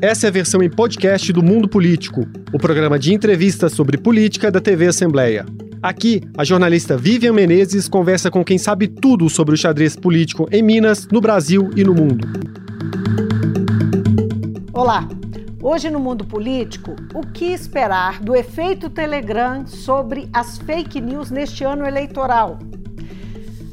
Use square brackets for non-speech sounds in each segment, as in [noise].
essa é a versão em podcast do Mundo Político, o programa de entrevistas sobre política da TV Assembleia. Aqui, a jornalista Vivian Menezes conversa com quem sabe tudo sobre o xadrez político em Minas, no Brasil e no mundo. Olá! Hoje no mundo político, o que esperar do efeito Telegram sobre as fake news neste ano eleitoral?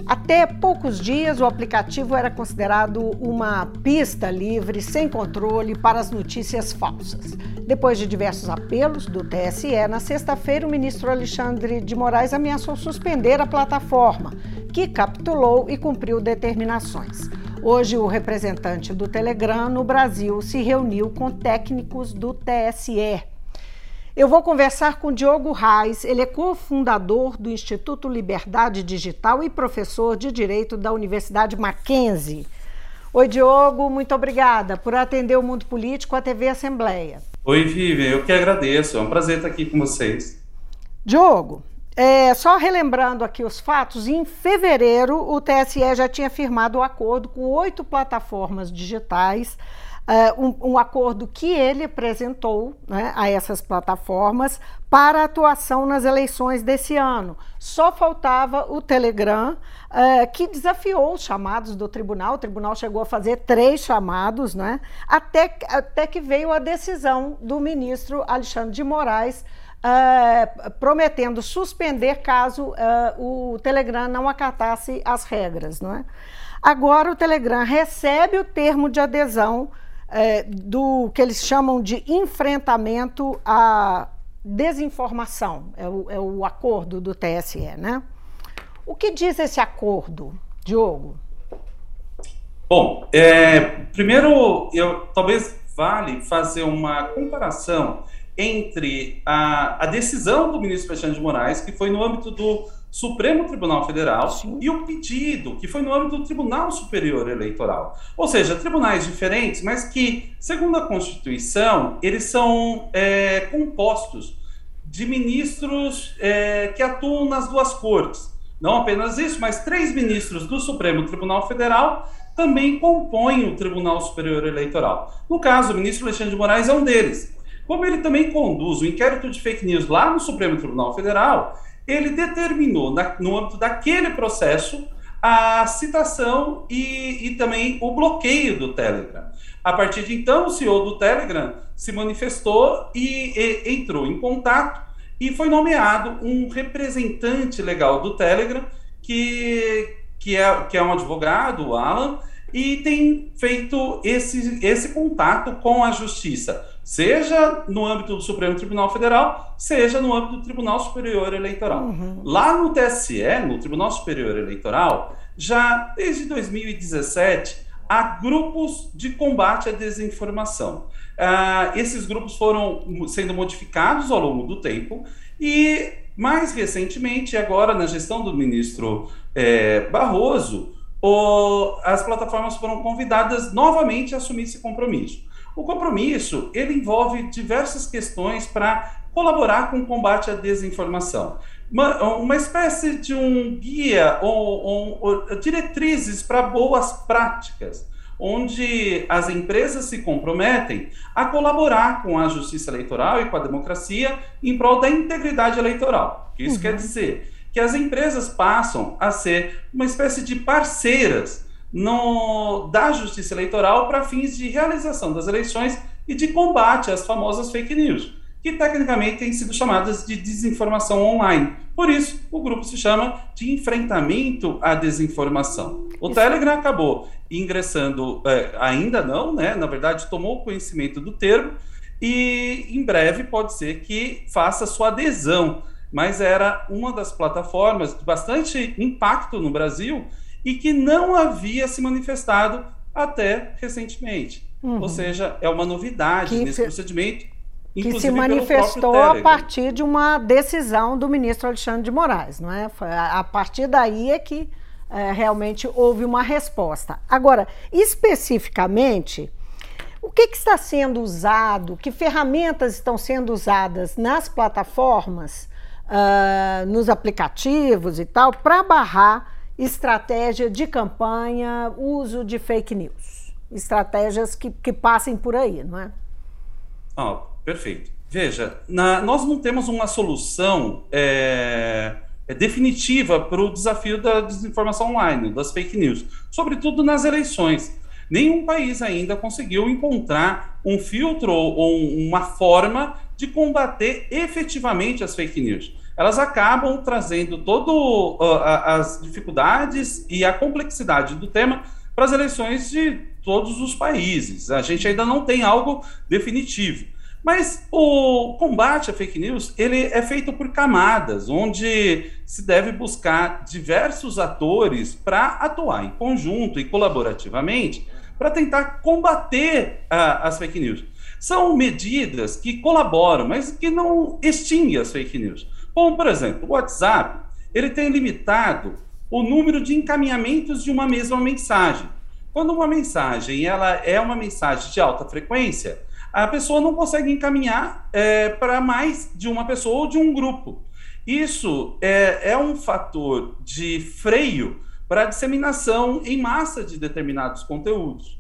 Até poucos dias, o aplicativo era considerado uma pista livre, sem controle, para as notícias falsas. Depois de diversos apelos do TSE, na sexta-feira, o ministro Alexandre de Moraes ameaçou suspender a plataforma, que capitulou e cumpriu determinações. Hoje, o representante do Telegram no Brasil se reuniu com técnicos do TSE. Eu vou conversar com Diogo Reis, ele é cofundador do Instituto Liberdade Digital e professor de Direito da Universidade Mackenzie. Oi, Diogo, muito obrigada por atender o Mundo Político à TV Assembleia. Oi, Vivian, eu que agradeço, é um prazer estar aqui com vocês. Diogo, é, só relembrando aqui os fatos, em fevereiro o TSE já tinha firmado o um acordo com oito plataformas digitais uh, um, um, acordo que ele apresentou né, a essas plataformas para atuação nas eleições desse ano. Só faltava o Telegram, uh, que desafiou os chamados do tribunal. O tribunal chegou a fazer três chamados, né, até, até que veio a decisão do ministro Alexandre de Moraes. Uh, prometendo suspender caso uh, o Telegram não acatasse as regras. Não é? Agora, o Telegram recebe o termo de adesão é, do que eles chamam de enfrentamento à desinformação, é o, é o acordo do TSE, né? O que diz esse acordo, Diogo? Bom, é, primeiro, eu talvez vale fazer uma comparação entre a, a decisão do ministro Alexandre de Moraes, que foi no âmbito do Supremo Tribunal Federal Sim. e o pedido, que foi no âmbito do Tribunal Superior Eleitoral. Ou seja, tribunais diferentes, mas que, segundo a Constituição, eles são é, compostos de ministros é, que atuam nas duas cortes. Não apenas isso, mas três ministros do Supremo Tribunal Federal também compõem o Tribunal Superior Eleitoral. No caso, o ministro Alexandre de Moraes é um deles. Como ele também conduz o inquérito de fake news lá no Supremo Tribunal Federal, ele determinou, na, no âmbito daquele processo, a citação e, e, também o bloqueio do Telegram. A partir de então, o CEO do Telegram se manifestou e, e entrou em contato e foi nomeado um representante legal do Telegram, que, que, é, que é um advogado, o Alan, e tem feito esse, esse contato com a justiça seja no âmbito do Supremo Tribunal Federal, seja no âmbito do Tribunal Superior Eleitoral. Uhum. Lá no TSE, no Tribunal Superior Eleitoral, já desde 2017, há grupos de combate à desinformação. Uh, esses grupos foram sendo modificados ao longo do tempo e, mais recentemente, agora na gestão do ministro é, Barroso, o, as plataformas foram convidadas novamente a assumir esse compromisso. O compromisso ele envolve diversas questões para colaborar com o combate à desinformação. Uma, uma espécie de um guia ou, ou, ou diretrizes para boas práticas, onde as empresas se comprometem a colaborar com a justiça eleitoral e com a democracia em prol da integridade eleitoral. Isso uhum. quer dizer que as empresas passam a ser uma espécie de parceiras no, da justiça eleitoral para fins de realização das eleições e de combate às famosas fake news, que tecnicamente têm sido chamadas de desinformação online. Por isso, o grupo se chama de enfrentamento à desinformação. O isso. Telegram acabou ingressando, é, ainda não, né? Na verdade, tomou conhecimento do termo e em breve pode ser que faça sua adesão. Mas era uma das plataformas de bastante impacto no Brasil e que não havia se manifestado até recentemente. Uhum. Ou seja, é uma novidade que nesse se, procedimento. Que se manifestou a partir de uma decisão do ministro Alexandre de Moraes, não é? A partir daí é que é, realmente houve uma resposta. Agora, especificamente, o que, que, está sendo usado, que ferramentas estão sendo usadas nas plataformas, uh, nos aplicativos e tal, para barrar estratégia de campanha, uso de fake news. Estratégias que, que passem por aí, não é? Oh, perfeito. Veja, na, nós não temos uma solução é, é definitiva para o desafio da desinformação online, das fake news, sobretudo nas eleições. Nenhum país ainda conseguiu encontrar um filtro ou uma forma de combater efetivamente as fake news. Elas acabam trazendo todas uh, as dificuldades e a complexidade do tema para as eleições de todos os países. A gente ainda não tem algo definitivo. Mas o combate à fake news ele é feito por camadas, onde se deve buscar diversos atores para atuar em conjunto e colaborativamente para tentar combater uh, as fake news. São medidas que colaboram, mas que não extinguem as fake news. Como, por exemplo, o WhatsApp, ele tem limitado o número de encaminhamentos de uma mesma mensagem. Quando uma mensagem ela é uma mensagem de alta frequência, a pessoa não consegue encaminhar é, para mais de uma pessoa ou de um grupo. Isso é, é um fator de freio para a disseminação em massa de determinados conteúdos.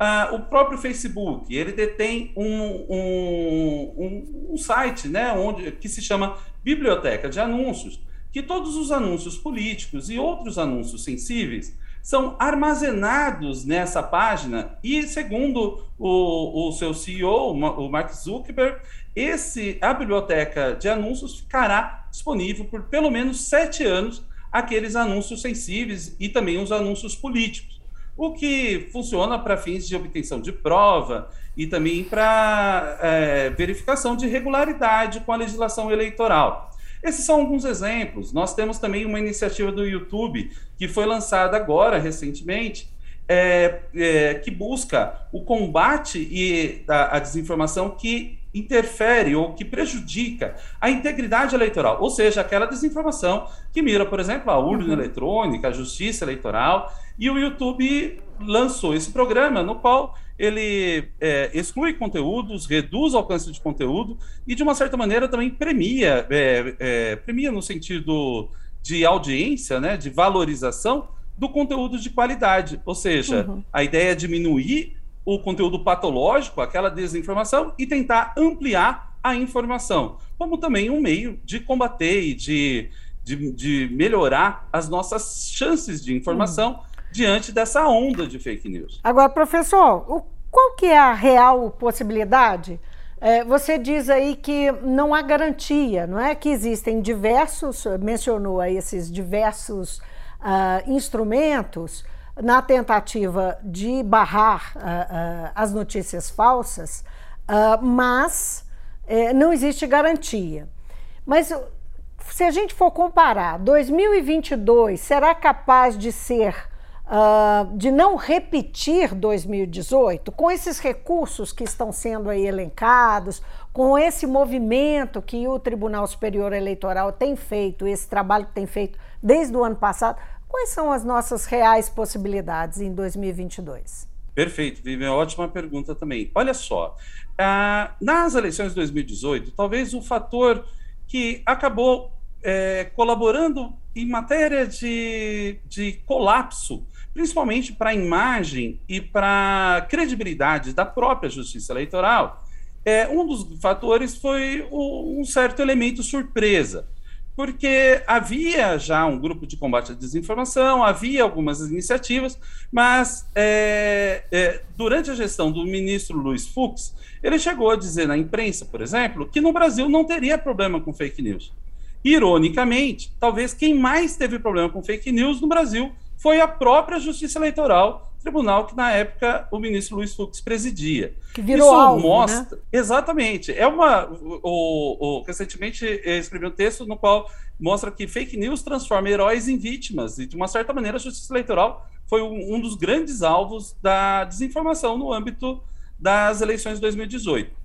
Uh, o próprio Facebook, ele detém um, um, um, um, site né, onde, que se chama Biblioteca de Anúncios, que todos os anúncios políticos e outros anúncios sensíveis são armazenados nessa página e, segundo o, o seu CEO, o Mark Zuckerberg, esse, a biblioteca de anúncios ficará disponível por pelo menos sete anos aqueles anúncios sensíveis e também os anúncios políticos, o que funciona para fins de obtenção de prova e também para é, verificação de regularidade com a legislação eleitoral. Esses são alguns exemplos. Nós temos também uma iniciativa do YouTube que foi lançada agora, recentemente, é, é, que busca o combate e a, a, desinformação que interfere ou que prejudica a integridade eleitoral, ou seja, aquela desinformação que mira, por exemplo, a urna uhum. eletrônica, a justiça eleitoral, e o YouTube lançou esse programa no qual ele é, exclui conteúdos, reduz o alcance de conteúdo e, de uma certa maneira, também premia, é, é, premia no sentido de audiência, né, de valorização do conteúdo de qualidade. Ou seja, uhum. a ideia é diminuir o conteúdo patológico, aquela desinformação, e tentar ampliar a informação, como também um meio de combater e de, de, de melhorar as nossas chances de informação. Uhum diante dessa onda de fake news. Agora, professor, o, qual que é a real possibilidade? É, você diz aí que não há garantia, não é? Que existem diversos, mencionou aí esses diversos uh, instrumentos na tentativa de barrar uh, uh, as notícias falsas, mas eh, não existe garantia. Mas se a gente for comparar, 2022 será capaz de ser uh, de não repetir 2018, com esses recursos que estão sendo aí elencados, com esse movimento que o Tribunal Superior Eleitoral tem feito, esse trabalho que tem feito desde o ano passado, quais são as nossas reais possibilidades em 2022? Perfeito, Vivian, ótima pergunta também. Olha só, uh, nas eleições de 2018, talvez o fator que acabou é, colaborando em matéria de, de colapso principalmente para a imagem e para a credibilidade da própria justiça eleitoral, é, um dos fatores foi o, um certo elemento surpresa, porque havia já um grupo de combate à desinformação, havia algumas iniciativas, mas é, é, durante a gestão do ministro Luiz Fux, ele chegou a dizer na imprensa, por exemplo, que no Brasil não teria problema com fake news. Ironicamente, talvez quem mais teve problema com fake news no Brasil foi a própria Justiça Eleitoral, tribunal que na época o ministro Luiz Fux presidia. Que virou Isso alvo, mostra, né? exatamente. É uma o, o, recentemente escrevi um texto no qual mostra que fake news transforma heróis em vítimas e de uma certa maneira a Justiça Eleitoral foi um, um dos grandes alvos da desinformação no âmbito das eleições de 2018.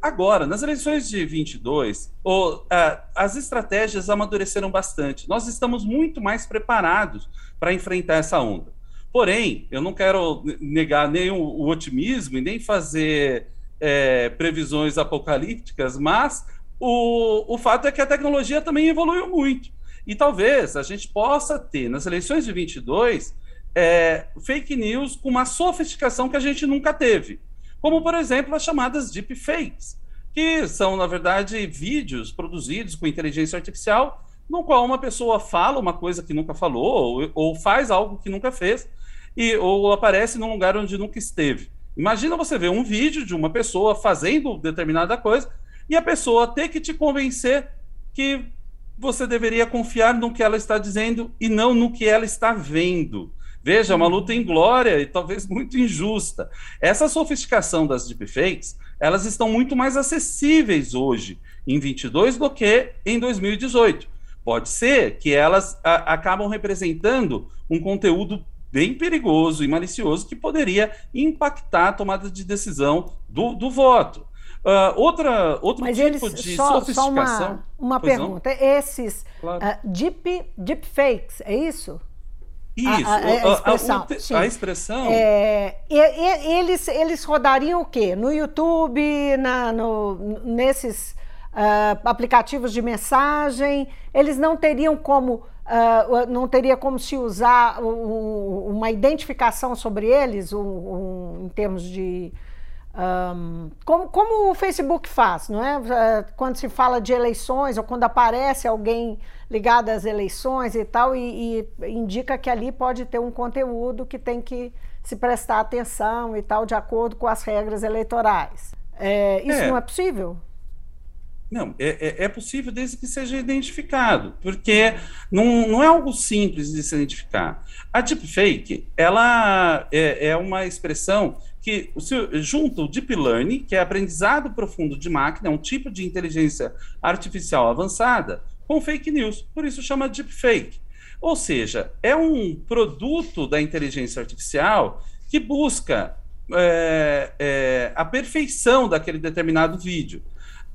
Agora, nas eleições de 22, o, as estratégias amadureceram bastante. Nós estamos muito mais preparados para enfrentar essa onda. Porém, eu não quero negar nem o, o otimismo e nem fazer é, previsões apocalípticas, mas o, o fato é que a tecnologia também evoluiu muito. E talvez a gente possa ter, nas eleições de 22, é, fake news com uma sofisticação que a gente nunca teve. como, por exemplo, as chamadas deepfakes, que são, na verdade, vídeos produzidos com inteligência artificial, no qual uma pessoa fala uma coisa que nunca falou, ou, ou faz algo que nunca fez, e, ou aparece num lugar onde nunca esteve. Imagina você ver um vídeo de uma pessoa fazendo determinada coisa e a pessoa ter que te convencer que você deveria confiar no que ela está dizendo e não no que ela está vendo. Veja, uma luta inglória e talvez [laughs] muito injusta. Essa sofisticação das deepfakes, elas estão muito mais acessíveis hoje, em 22, do que em 2018. Pode ser que elas a, acabam representando um conteúdo bem perigoso e malicioso que poderia impactar a tomada de decisão do, do voto. Uh, outra, outro Mas tipo eles, de só, sofisticação. Só uma, uma pergunta. Não? Esses claro. uh, deep, deepfakes, é isso? Isso, a, a, a expressão. A, a expressão. É, e, e, eles, eles rodariam o quê? No YouTube, na, no, nesses uh, aplicativos de mensagem? Eles não teriam como Uh, não teria como se usar um, uma identificação sobre eles, um, um, em termos de. Como, como, o Facebook faz, não é? Uh, quando se fala de eleições ou quando aparece alguém ligado às eleições e tal, e, e, indica que ali pode ter um conteúdo que tem que se prestar atenção e tal, de acordo com as regras eleitorais. É, isso é. não é possível? Não, é, é, é, possível desde que seja identificado, porque não, não é algo simples de se identificar. A deepfake, ela é, é uma expressão que junta o deep learning, que é aprendizado profundo de máquina, é um tipo de inteligência artificial avançada, com fake news, por isso chama deepfake. Ou seja, é um produto da inteligência artificial que busca é, é, a perfeição daquele determinado vídeo.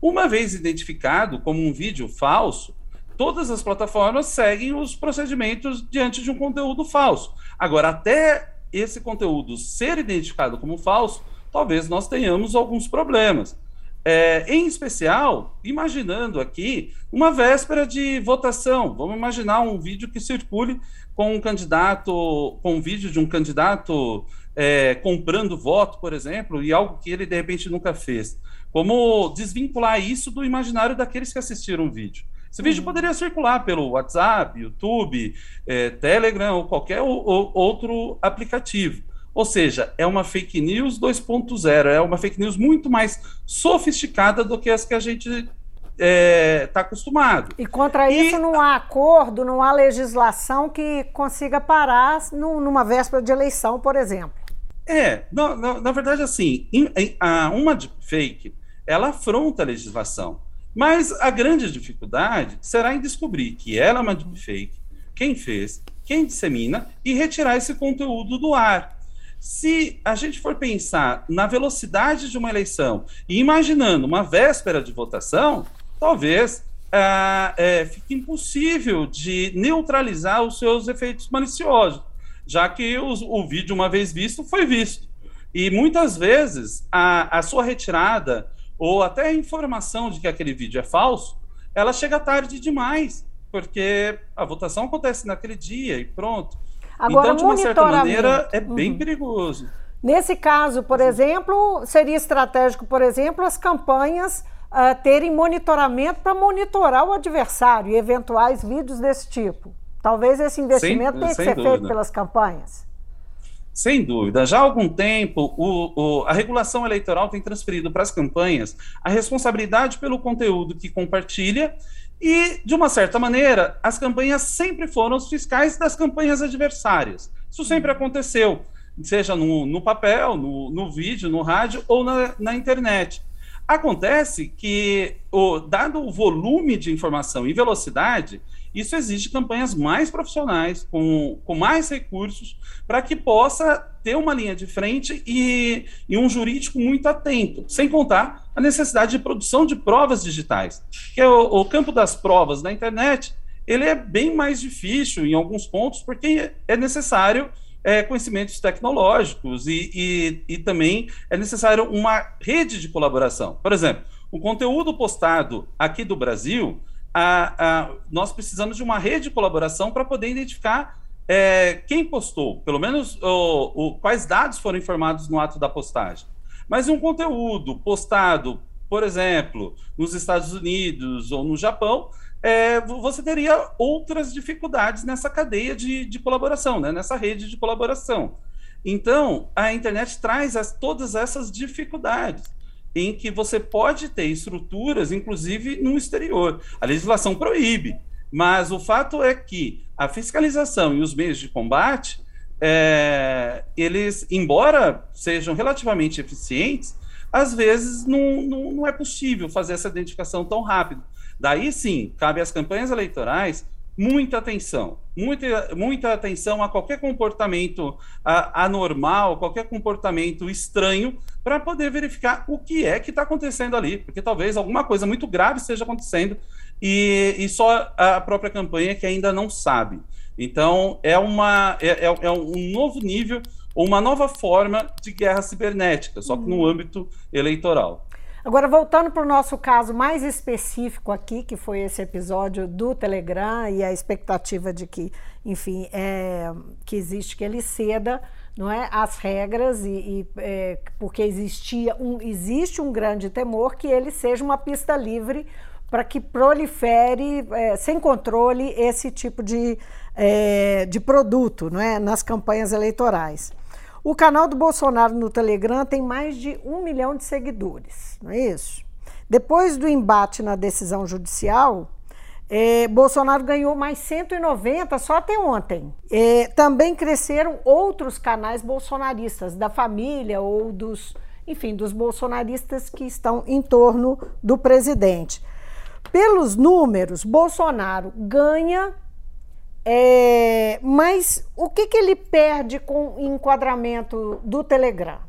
Uma vez identificado como um vídeo falso, todas as plataformas seguem os procedimentos diante de um conteúdo falso. Agora, até esse conteúdo ser identificado como falso, talvez nós tenhamos alguns problemas. É, em especial, imaginando aqui uma véspera de votação. Vamos imaginar um vídeo que circule com um candidato, com um vídeo de um candidato é, comprando voto, por exemplo, e algo que ele de repente nunca fez. Como desvincular isso do imaginário daqueles que assistiram o vídeo. Esse vídeo uhum. poderia circular pelo WhatsApp, YouTube, é, Telegram ou qualquer ou, outro aplicativo. Ou seja, é uma fake news 2.0, é uma fake news muito mais sofisticada do que as que a gente está é, tá acostumado. E contra e... isso não há acordo, não há legislação que consiga parar numa véspera de eleição, por exemplo. É, na verdade, assim, em, em, a, uma fake ela afronta a legislação. Mas a grande dificuldade será em descobrir que ela é uma deepfake, quem fez, quem dissemina e retirar esse conteúdo do ar. Se a gente for pensar na velocidade de uma eleição e imaginando uma véspera de votação, talvez ah, é, fique impossível de neutralizar os seus efeitos maliciosos, já que os, o vídeo, uma vez visto, foi visto. E muitas vezes a, a sua retirada ou até a informação de que aquele vídeo é falso, ela chega tarde demais, porque a votação acontece naquele dia e pronto. Agora, então, de uma certa maneira, é bem uhum. perigoso. Nesse caso, por exemplo, seria estratégico, por exemplo, as campanhas uh, terem monitoramento para monitorar o adversário e eventuais vídeos desse tipo. Talvez esse investimento tenha que ser dúvida. feito pelas campanhas. Sem dúvida. Já há algum tempo, o, o, a regulação eleitoral tem transferido para as campanhas a responsabilidade pelo conteúdo que compartilha e, de uma certa maneira, as campanhas sempre foram os fiscais das campanhas adversárias. Isso sempre uhum. aconteceu, seja no, no papel, no, no, vídeo, no rádio ou na, na internet. Acontece que, o, dado o volume de informação e velocidade, isso exige campanhas mais profissionais, com, com mais recursos, para que possa ter uma linha de frente e, e, um jurídico muito atento, sem contar a necessidade de produção de provas digitais, que é o, o campo das provas na internet, ele é bem mais difícil em alguns pontos, porque é necessário é, conhecimentos tecnológicos e, e, e também é necessário uma rede de colaboração. Por exemplo, o conteúdo postado aqui do Brasil, a, a, nós precisamos de uma rede de colaboração para poder identificar é, quem postou, pelo menos o, o, quais dados foram informados no ato da postagem. Mas um conteúdo postado, por exemplo, nos Estados Unidos ou no Japão, é, você teria outras dificuldades nessa cadeia de, de colaboração, né? nessa rede de colaboração. Então, a internet traz as, todas essas dificuldades em que você pode ter estruturas, inclusive no exterior. A legislação proíbe, mas o fato é que a fiscalização e os meios de combate, é, eles, embora sejam relativamente eficientes, às vezes não, não, não é possível fazer essa identificação tão rápido. Daí sim, cabe às campanhas eleitorais muita atenção, muita, muita atenção a qualquer comportamento anormal, qualquer comportamento estranho, para poder verificar o que é que está acontecendo ali, porque talvez alguma coisa muito grave esteja acontecendo e, e só a própria campanha que ainda não sabe. Então, é, uma, é, é, é um novo nível, uma nova forma de guerra cibernética, só que no uhum. âmbito eleitoral. Agora, voltando para o nosso caso mais específico aqui, que foi esse episódio do Telegram e a expectativa de que, enfim, é, que existe que ele ceda não é, as regras e, e é, porque existia um, existe um grande temor que ele seja uma pista livre para que prolifere é, sem controle esse tipo de, é, de produto não é, nas campanhas eleitorais. O canal do Bolsonaro no Telegram tem mais de um milhão de seguidores, não é isso? Depois do embate na decisão judicial, é, Bolsonaro ganhou mais 190 só até ontem. É, também cresceram outros canais bolsonaristas, da família ou dos, enfim, dos bolsonaristas que estão em torno do presidente. Pelos números, Bolsonaro ganha é, mas o que, que ele perde com o enquadramento do Telegram?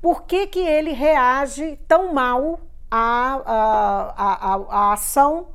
Por que, que ele reage tão mal à, à, à, à ação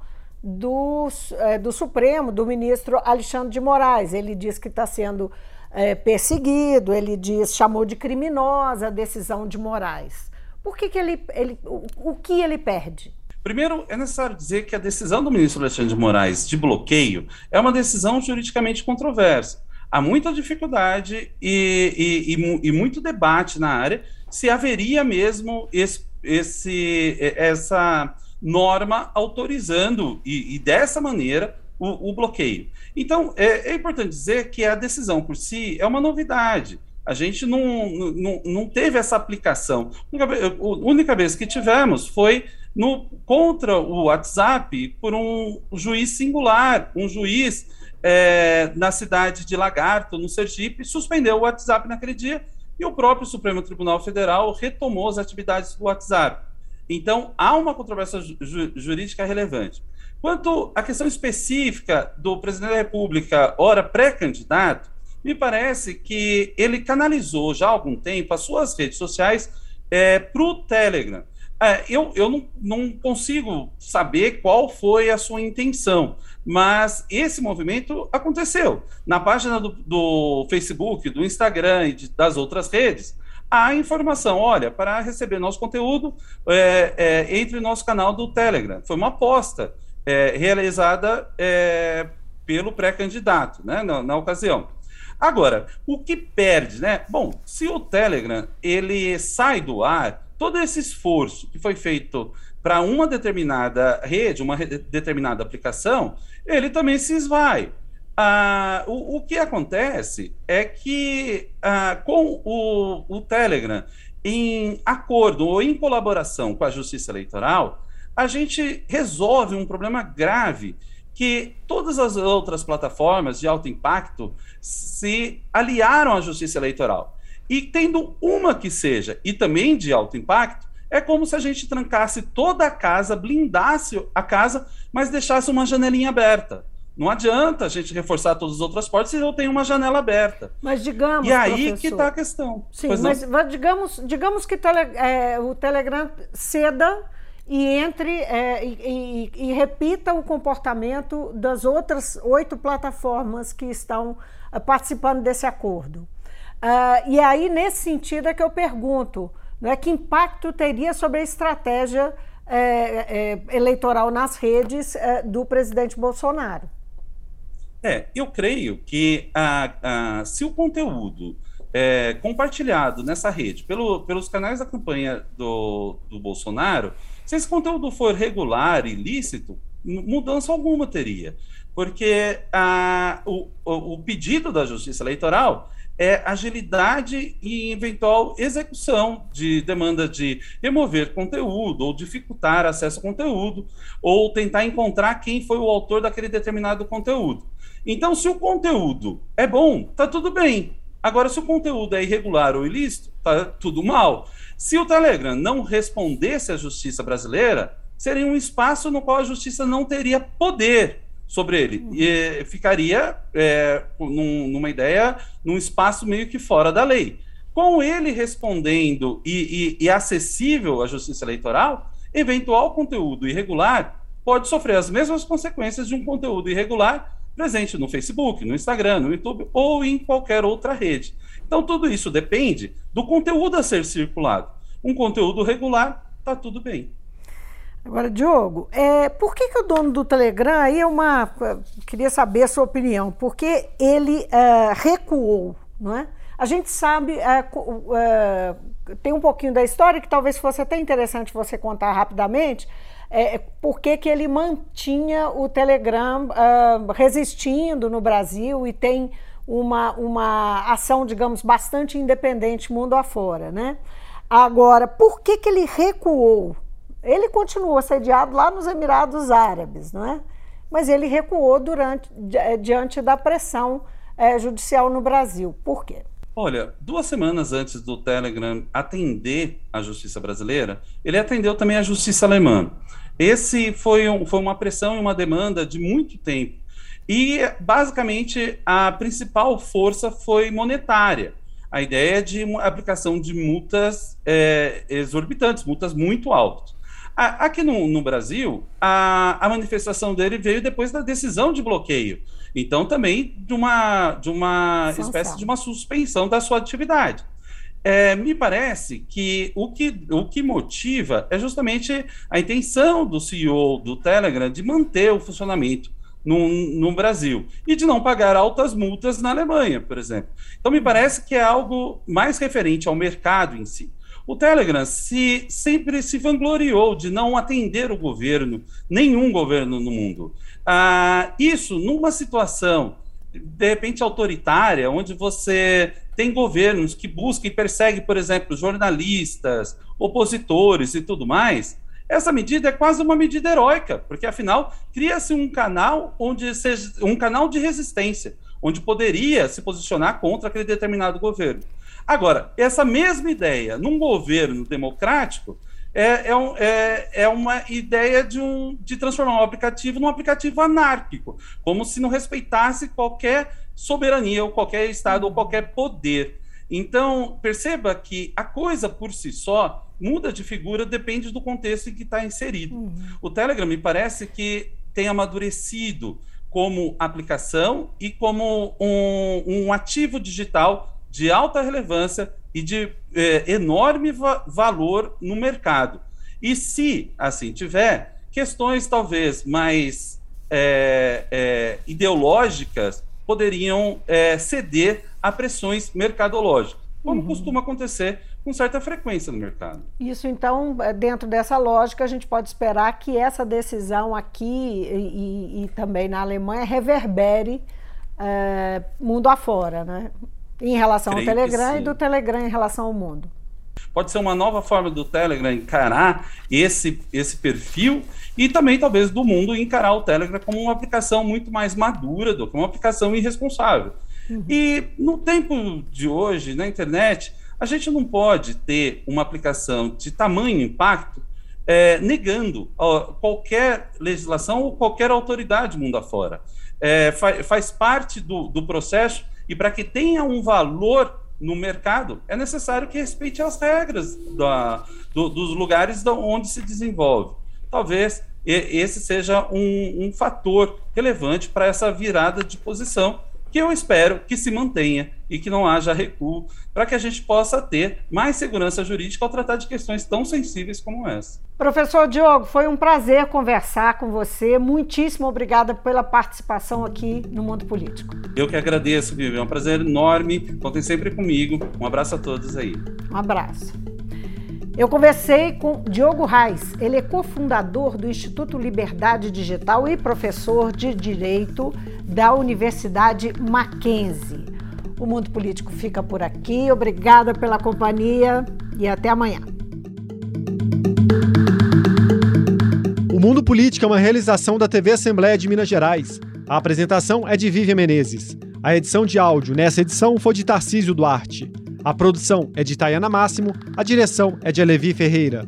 do, é, do Supremo, do ministro Alexandre de Moraes? Ele diz que está sendo é, perseguido, ele diz, chamou de criminosa a decisão de Moraes. Por que, que ele, ele o, o que ele perde? Primeiro, é necessário dizer que a decisão do ministro Alexandre de Moraes de bloqueio é uma decisão juridicamente controversa. Há muita dificuldade e, e, e, e muito debate na área se haveria mesmo esse, esse essa norma autorizando e, dessa maneira o, o bloqueio. Então, é, é, importante dizer que a decisão por si é uma novidade. A gente não, não, não teve essa aplicação. A única vez que tivemos foi no, contra o WhatsApp por um juiz singular, um juiz é, na cidade de Lagarto, no Sergipe, suspendeu o WhatsApp naquele dia e o próprio Supremo Tribunal Federal retomou as atividades do WhatsApp. Então, há uma controvérsia ju jurídica relevante. Quanto à questão específica do presidente da República, ora pré-candidato, me parece que ele canalizou já há algum tempo as suas redes sociais é, para o Telegram. É, eu eu não, não consigo saber qual foi a sua intenção, mas esse movimento aconteceu. Na página do, do Facebook, do Instagram e de, das outras redes, há informação: olha, para receber nosso conteúdo, é, é, entre no nosso canal do Telegram. Foi uma aposta é, realizada é, pelo pré-candidato né, na, na ocasião. Agora, o que perde, né? Bom, se o Telegram ele sai do ar, todo esse esforço que foi feito para uma determinada rede, uma re determinada aplicação, ele também se esvai. Ah, o, o, que acontece é que ah, com o, o Telegram, em acordo ou em colaboração com a Justiça Eleitoral, a gente resolve um problema grave que todas as outras plataformas de alto impacto se aliaram à Justiça Eleitoral. E tendo uma que seja, e também de alto impacto, é como se a gente trancasse toda a casa, blindasse a casa, mas deixasse uma janelinha aberta. Não adianta a gente reforçar todas as outras portas se eu tenho uma janela aberta. Mas digamos. E aí professor, que está a questão. Sim, mas, mas, digamos, digamos que tele, é, o Telegram ceda e entre é, e, e, e, repita o comportamento das outras oito plataformas que estão é, participando desse acordo. Uh, e aí, nesse sentido, é que eu pergunto: né, que impacto teria sobre a estratégia é, é, eleitoral nas redes é, do presidente Bolsonaro? É, eu creio que a, a, se o conteúdo é, compartilhado nessa rede pelo, pelos canais da campanha do, do Bolsonaro, se esse conteúdo for regular, ilícito, mudança alguma teria. Porque a, o, o pedido da Justiça Eleitoral é agilidade e eventual execução de demanda de remover conteúdo ou dificultar acesso ao conteúdo ou tentar encontrar quem foi o autor daquele determinado conteúdo. Então, se o conteúdo é bom, tá tudo bem. Agora, se o conteúdo é irregular ou ilícito, tá tudo mal. Se o Telegram não respondesse à justiça brasileira, seria um espaço no qual a justiça não teria poder sobre ele. E ficaria é, num, numa ideia, num espaço meio que fora da lei. Com ele respondendo e, e, e acessível à justiça eleitoral, eventual conteúdo irregular pode sofrer as mesmas consequências de um conteúdo irregular presente no Facebook, no Instagram, no YouTube ou em qualquer outra rede. Então, tudo isso depende do conteúdo a ser circulado. Um conteúdo regular, está tudo bem. Agora, Diogo, é, por que, que o dono do Telegram, aí é uma. Queria saber a sua opinião, porque ele é, recuou, não é? A gente sabe, é, é, tem um pouquinho da história que talvez fosse até interessante você contar rapidamente, é, por que, que ele mantinha o Telegram é, resistindo no Brasil e tem uma, uma ação, digamos, bastante independente mundo afora, né? Agora, por que, que ele recuou? Ele continuou sediado lá nos Emirados Árabes, não é? Mas ele recuou durante, eh, diante da pressão é, judicial no Brasil. Por quê? Olha, duas semanas antes do Telegram atender a justiça brasileira, ele atendeu também a justiça alemã. Esse foi, um, foi uma pressão e uma demanda de muito tempo. E, basicamente, a principal força foi monetária. A ideia de aplicação de multas é, exorbitantes, multas muito altas. Aqui no, no Brasil, a, a, manifestação dele veio depois da decisão de bloqueio. Então, também de uma, de uma espécie de uma suspensão da sua atividade. É, me parece que o, que o que motiva é justamente a intenção do CEO do Telegram de manter o funcionamento no, no Brasil e de não pagar altas multas na Alemanha, por exemplo. Então, me parece que é algo mais referente ao mercado em si. O Telegram se, sempre se vangloriou de não atender o governo, nenhum governo no mundo. Ah, isso numa situação, de repente, autoritária, onde você tem governos que buscam e perseguem, por exemplo, jornalistas, opositores e tudo mais, essa medida é quase uma medida heróica, porque afinal cria-se um canal onde seja um canal de resistência, onde poderia se posicionar contra aquele determinado governo. Agora, essa mesma ideia num governo democrático é, é, um, é, é uma ideia de, um, de transformar um aplicativo num aplicativo anárquico, como se não respeitasse qualquer soberania, ou qualquer Estado, ou qualquer poder. Então, perceba que a coisa por si só muda de figura, depende do contexto em que está inserido. Uhum. O Telegram me parece que tem amadurecido como aplicação e como um, um ativo digital de alta relevância e de é, enorme va valor no mercado. E se assim tiver, questões talvez mais é, é, ideológicas poderiam é, ceder a pressões mercadológicas, como uhum. costuma acontecer com certa frequência no mercado. Isso, então, é, dentro dessa lógica, a gente pode esperar que essa decisão aqui e, e, e também na Alemanha reverbere é, mundo afora, né? Em relação Creio ao Telegram e do Telegram em relação ao mundo. Pode ser uma nova forma do Telegram encarar esse, esse perfil e também, talvez, do mundo encarar o Telegram como uma aplicação muito mais madura do que uma aplicação irresponsável. Uhum. E no tempo de hoje, na internet, a gente não pode ter uma aplicação de tamanho impacto é, negando ó, qualquer legislação ou qualquer autoridade mundo afora. É, fa faz parte do, do processo e para que tenha um valor no mercado, é necessário que respeite as regras da, do, dos lugares onde se desenvolve. Talvez esse seja um, um fator relevante para essa virada de posição que eu espero que se mantenha e que não haja recuo para que a gente possa ter mais segurança jurídica ao tratar de questões tão sensíveis como essa. Professor Diogo, foi um prazer conversar com você. Muitíssimo obrigada pela participação aqui no Mundo Político. Eu que agradeço, Vivi. É um prazer enorme. Contem sempre comigo. Um abraço a todos aí. Um abraço. Eu conversei com Diogo Reis, ele é cofundador do Instituto Liberdade Digital e professor de Direito da Universidade Mackenzie. O Mundo Político fica por aqui. Obrigada pela companhia e até amanhã. O Mundo Político é uma realização da TV Assembleia de Minas Gerais. A apresentação é de Vivian Menezes. A edição de áudio nessa edição foi de Tarcísio Duarte. A produção é de Tayana Máximo, a direção é de Alevi Ferreira.